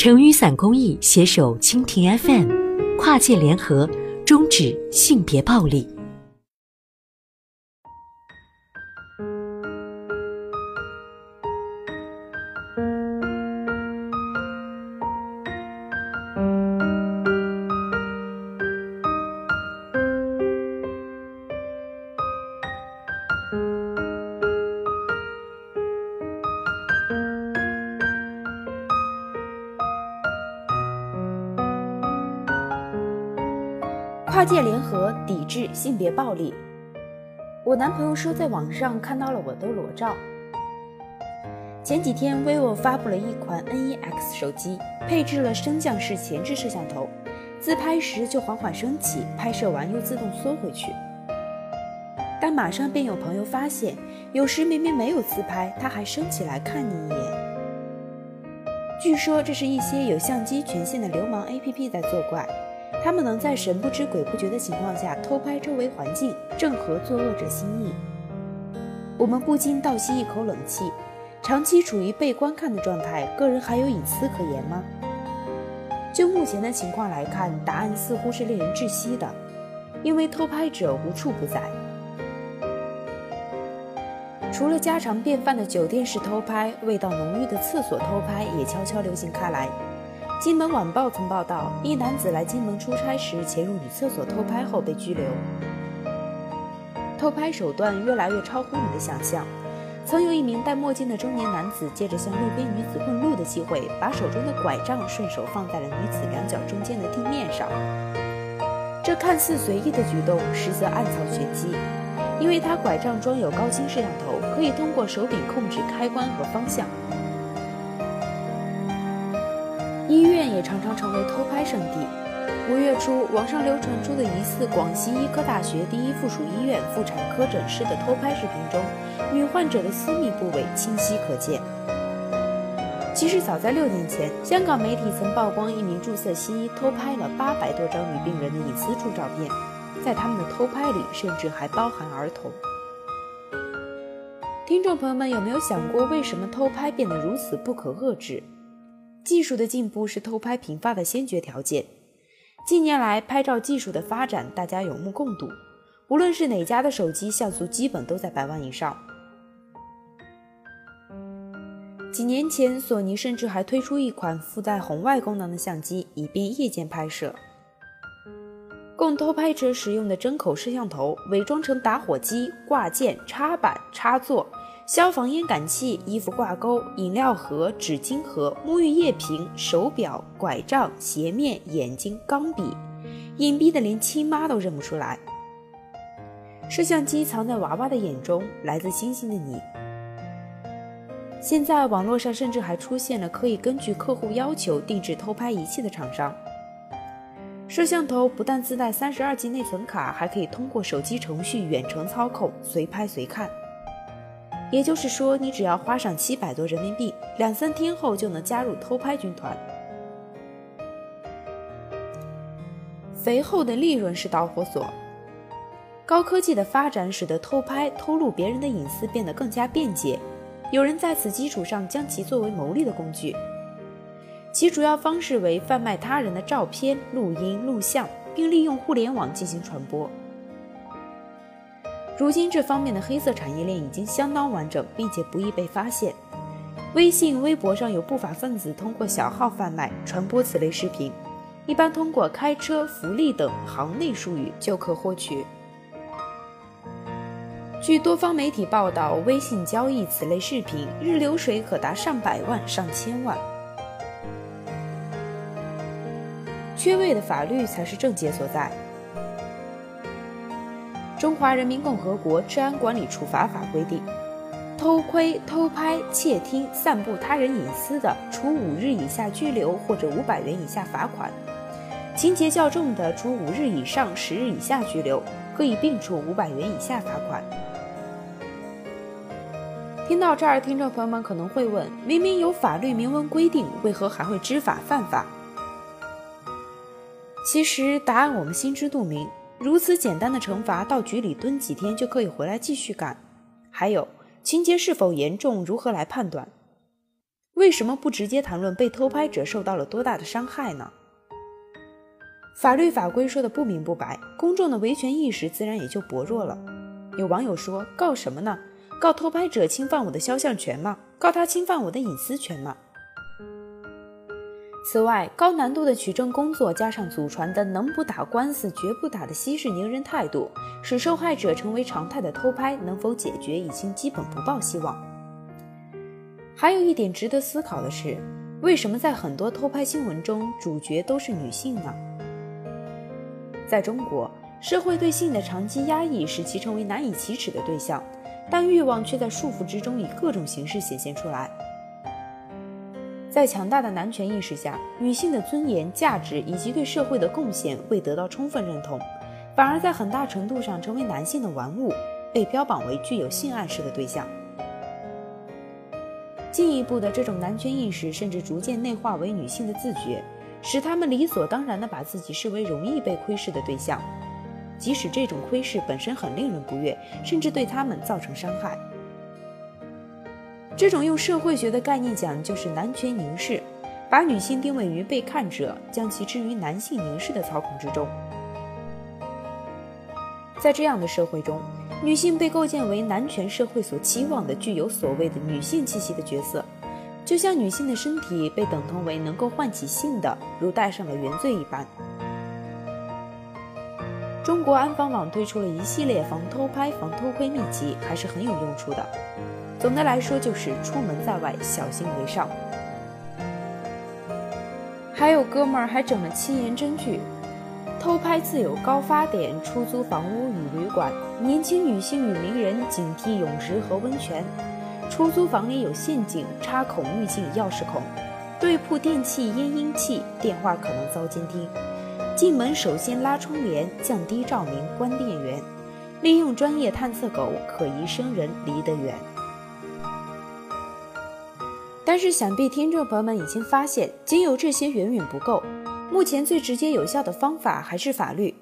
成雨伞公益携手蜻蜓 FM，跨界联合，终止性别暴力。跨界联合抵制性别暴力。我男朋友说在网上看到了我的裸照。前几天，vivo 发布了一款 NEX 手机，配置了升降式前置摄像头，自拍时就缓缓升起，拍摄完又自动缩回去。但马上便有朋友发现，有时明明没有自拍，它还升起来看你一眼。据说这是一些有相机权限的流氓 APP 在作怪。他们能在神不知鬼不觉的情况下偷拍周围环境，正合作恶者心意。我们不禁倒吸一口冷气，长期处于被观看的状态，个人还有隐私可言吗？就目前的情况来看，答案似乎是令人窒息的，因为偷拍者无处不在。除了家常便饭的酒店式偷拍，味道浓郁的厕所偷拍也悄悄流行开来。金门晚报曾报道，一男子来金门出差时潜入女厕所偷拍后被拘留。偷拍手段越来越超乎你的想象。曾有一名戴墨镜的中年男子，借着向路边女子问路的机会，把手中的拐杖顺手放在了女子两脚中间的地面上。这看似随意的举动，实则暗藏玄机，因为他拐杖装有高清摄像头，可以通过手柄控制开关和方向。医院也常常成为偷拍圣地。五月初，网上流传出的疑似广西医科大学第一附属医院妇产科诊室的偷拍视频中，女患者的私密部位清晰可见。其实，早在六年前，香港媒体曾曝光一名注册西医偷拍了八百多张女病人的隐私处照片，在他们的偷拍里，甚至还包含儿童。听众朋友们，有没有想过，为什么偷拍变得如此不可遏制？技术的进步是偷拍频发的先决条件。近年来，拍照技术的发展，大家有目共睹。无论是哪家的手机像素，基本都在百万以上。几年前，索尼甚至还推出一款附带红外功能的相机，以便夜间拍摄。供偷拍者使用的针口摄像头，伪装成打火机、挂件、插板、插座。消防烟感器、衣服挂钩、饮料盒、纸巾盒、沐浴液瓶、手表、拐杖、鞋面、眼睛、钢笔，隐蔽的连亲妈都认不出来。摄像机藏在娃娃的眼中，来自星星的你。现在网络上甚至还出现了可以根据客户要求定制偷拍仪器的厂商。摄像头不但自带三十二 G 内存卡，还可以通过手机程序远程操控，随拍随看。也就是说，你只要花上七百多人民币，两三天后就能加入偷拍军团。肥厚的利润是导火索。高科技的发展使得偷拍、偷录别人的隐私变得更加便捷，有人在此基础上将其作为牟利的工具。其主要方式为贩卖他人的照片、录音、录像，并利用互联网进行传播。如今，这方面的黑色产业链已经相当完整，并且不易被发现。微信、微博上有不法分子通过小号贩卖、传播此类视频，一般通过开车、福利等行内术语就可获取。据多方媒体报道，微信交易此类视频日流水可达上百万、上千万。缺位的法律才是症结所在。中华人民共和国治安管理处罚法规定，偷窥、偷拍、窃听、散布他人隐私的，处五日以下拘留或者五百元以下罚款；情节较重的，处五日以上十日以下拘留，可以并处五百元以下罚款。听到这儿，听众朋友们可能会问：明明有法律明文规定，为何还会知法犯法？其实答案我们心知肚明。如此简单的惩罚，到局里蹲几天就可以回来继续干。还有情节是否严重，如何来判断？为什么不直接谈论被偷拍者受到了多大的伤害呢？法律法规说的不明不白，公众的维权意识自然也就薄弱了。有网友说：“告什么呢？告偷拍者侵犯我的肖像权吗？告他侵犯我的隐私权吗？”此外，高难度的取证工作加上祖传的“能不打官司绝不打”的息事宁人态度，使受害者成为常态的偷拍能否解决已经基本不抱希望。还有一点值得思考的是，为什么在很多偷拍新闻中主角都是女性呢？在中国。社会对性的长期压抑使其成为难以启齿的对象，但欲望却在束缚之中以各种形式显现出来。在强大的男权意识下，女性的尊严、价值以及对社会的贡献未得到充分认同，反而在很大程度上成为男性的玩物，被标榜为具有性暗示的对象。进一步的，这种男权意识甚至逐渐内化为女性的自觉，使他们理所当然地把自己视为容易被窥视的对象。即使这种窥视本身很令人不悦，甚至对他们造成伤害。这种用社会学的概念讲，就是男权凝视，把女性定位于被看者，将其置于男性凝视的操控之中。在这样的社会中，女性被构建为男权社会所期望的具有所谓的女性气息的角色，就像女性的身体被等同为能够唤起性的，如戴上了原罪一般。中国安防网推出了一系列防偷拍、防偷窥秘籍，还是很有用处的。总的来说，就是出门在外小心为上。还有哥们儿还整了七言真句：偷拍自有高发点，出租房屋与旅馆，年轻女性与名人警惕泳池和温泉，出租房里有陷阱，插孔滤镜钥匙孔，对铺电器烟音器，电话可能遭监听。进门首先拉窗帘，降低照明，关电源。利用专业探测狗，可疑生人离得远。但是，想必听众朋友们已经发现，仅有这些远远不够。目前最直接有效的方法还是法律。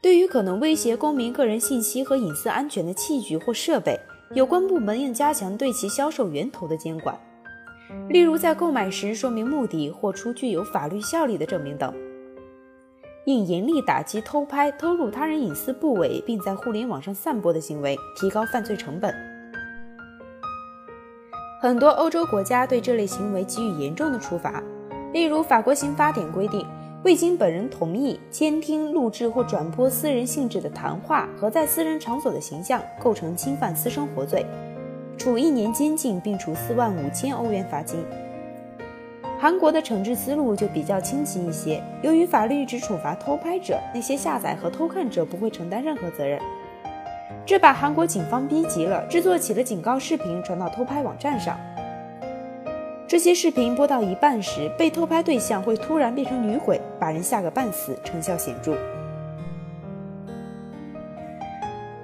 对于可能威胁公民个人信息和隐私安全的器具或设备，有关部门应加强对其销售源头的监管，例如在购买时说明目的或出具有法律效力的证明等。应严厉打击偷拍、偷录他人隐私部位，并在互联网上散播的行为，提高犯罪成本。很多欧洲国家对这类行为给予严重的处罚，例如法国刑法典规定，未经本人同意监听、录制或转播私人性质的谈话和在私人场所的形象，构成侵犯私生活罪，处一年监禁，并处四万五千欧元罚金。韩国的惩治思路就比较清晰一些，由于法律只处罚偷拍者，那些下载和偷看者不会承担任何责任。这把韩国警方逼急了，制作起了警告视频传到偷拍网站上。这些视频播到一半时，被偷拍对象会突然变成女鬼，把人吓个半死，成效显著。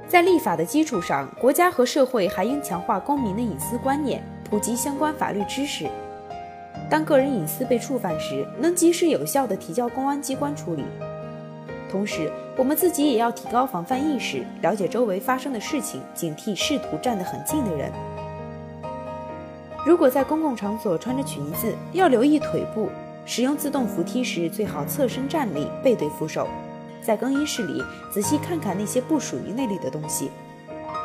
在立法的基础上，国家和社会还应强化公民的隐私观念，普及相关法律知识。当个人隐私被触犯时，能及时有效地提交公安机关处理。同时，我们自己也要提高防范意识，了解周围发生的事情，警惕试图站得很近的人。如果在公共场所穿着裙子，要留意腿部；使用自动扶梯时，最好侧身站立，背对扶手。在更衣室里，仔细看看那些不属于那里的东西。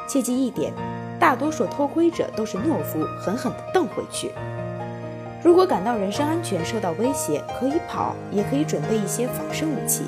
切记一点：大多数偷窥者都是懦夫，狠狠地瞪回去。如果感到人身安全受到威胁，可以跑，也可以准备一些仿生武器。